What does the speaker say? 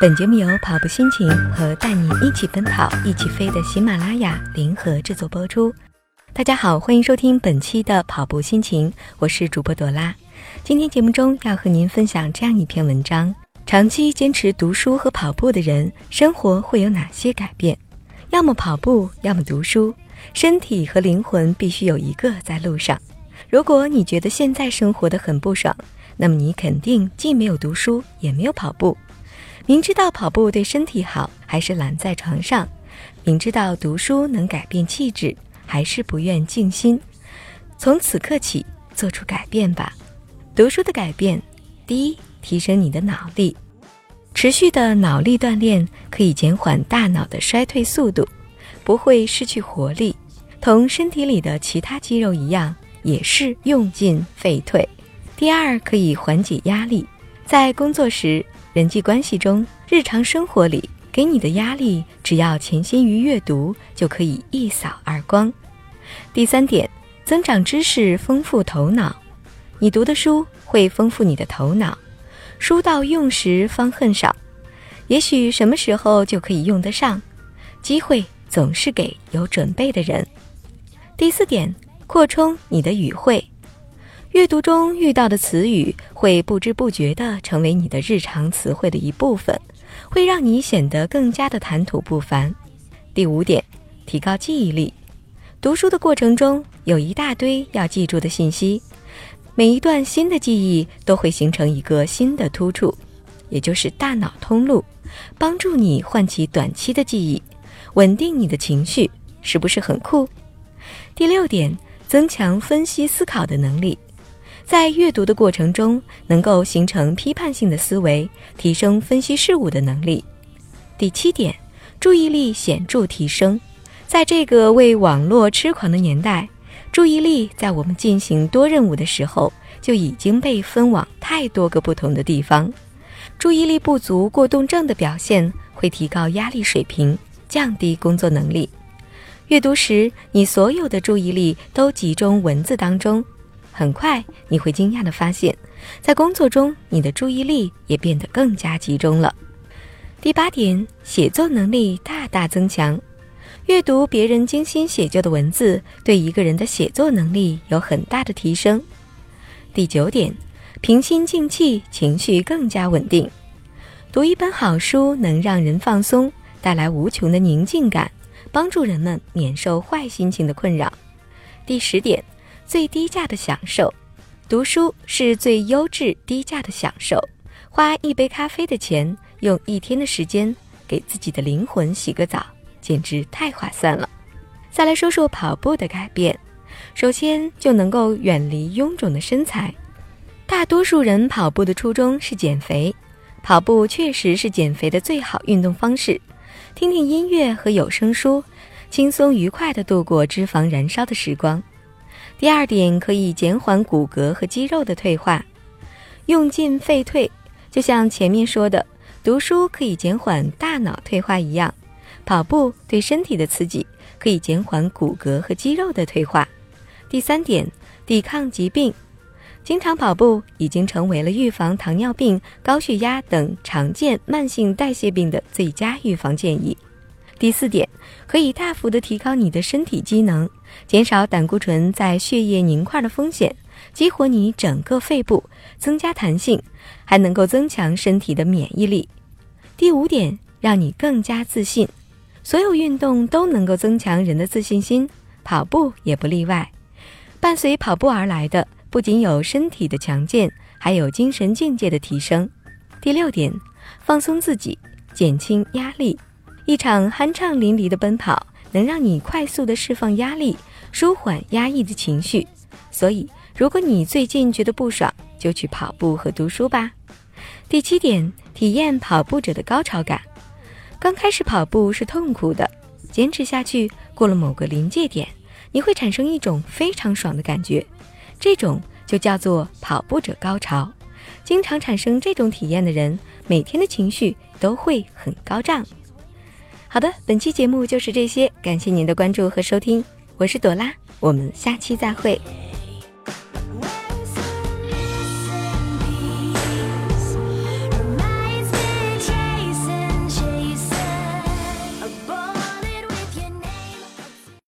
本节目由跑步心情和带你一起奔跑、一起飞的喜马拉雅联合制作播出。大家好，欢迎收听本期的跑步心情，我是主播朵拉。今天节目中要和您分享这样一篇文章：长期坚持读书和跑步的人，生活会有哪些改变？要么跑步，要么读书，身体和灵魂必须有一个在路上。如果你觉得现在生活的很不爽，那么你肯定既没有读书，也没有跑步。明知道跑步对身体好，还是懒在床上；明知道读书能改变气质，还是不愿静心。从此刻起，做出改变吧。读书的改变，第一，提升你的脑力。持续的脑力锻炼可以减缓大脑的衰退速度，不会失去活力。同身体里的其他肌肉一样，也是用进废退。第二，可以缓解压力，在工作时。人际关系中，日常生活里给你的压力，只要潜心于阅读，就可以一扫而光。第三点，增长知识，丰富头脑。你读的书会丰富你的头脑，书到用时方恨少。也许什么时候就可以用得上，机会总是给有准备的人。第四点，扩充你的语汇。阅读中遇到的词语会不知不觉地成为你的日常词汇的一部分，会让你显得更加的谈吐不凡。第五点，提高记忆力。读书的过程中有一大堆要记住的信息，每一段新的记忆都会形成一个新的突触，也就是大脑通路，帮助你唤起短期的记忆，稳定你的情绪，是不是很酷？第六点，增强分析思考的能力。在阅读的过程中，能够形成批判性的思维，提升分析事物的能力。第七点，注意力显著提升。在这个为网络痴狂的年代，注意力在我们进行多任务的时候就已经被分往太多个不同的地方。注意力不足过动症的表现会提高压力水平，降低工作能力。阅读时，你所有的注意力都集中文字当中。很快你会惊讶地发现，在工作中你的注意力也变得更加集中了。第八点，写作能力大大增强。阅读别人精心写就的文字，对一个人的写作能力有很大的提升。第九点，平心静气，情绪更加稳定。读一本好书能让人放松，带来无穷的宁静感，帮助人们免受坏心情的困扰。第十点。最低价的享受，读书是最优质低价的享受。花一杯咖啡的钱，用一天的时间给自己的灵魂洗个澡，简直太划算了。再来说说跑步的改变，首先就能够远离臃肿的身材。大多数人跑步的初衷是减肥，跑步确实是减肥的最好运动方式。听听音乐和有声书，轻松愉快地度过脂肪燃烧的时光。第二点可以减缓骨骼和肌肉的退化，用进废退，就像前面说的，读书可以减缓大脑退化一样，跑步对身体的刺激可以减缓骨骼和肌肉的退化。第三点，抵抗疾病，经常跑步已经成为了预防糖尿病、高血压等常见慢性代谢病的最佳预防建议。第四点，可以大幅的提高你的身体机能，减少胆固醇在血液凝块的风险，激活你整个肺部，增加弹性，还能够增强身体的免疫力。第五点，让你更加自信。所有运动都能够增强人的自信心，跑步也不例外。伴随跑步而来的，不仅有身体的强健，还有精神境界的提升。第六点，放松自己，减轻压力。一场酣畅淋漓的奔跑，能让你快速的释放压力，舒缓压抑的情绪。所以，如果你最近觉得不爽，就去跑步和读书吧。第七点，体验跑步者的高潮感。刚开始跑步是痛苦的，坚持下去，过了某个临界点，你会产生一种非常爽的感觉，这种就叫做跑步者高潮。经常产生这种体验的人，每天的情绪都会很高涨。好的，本期节目就是这些，感谢您的关注和收听，我是朵拉，我们下期再会。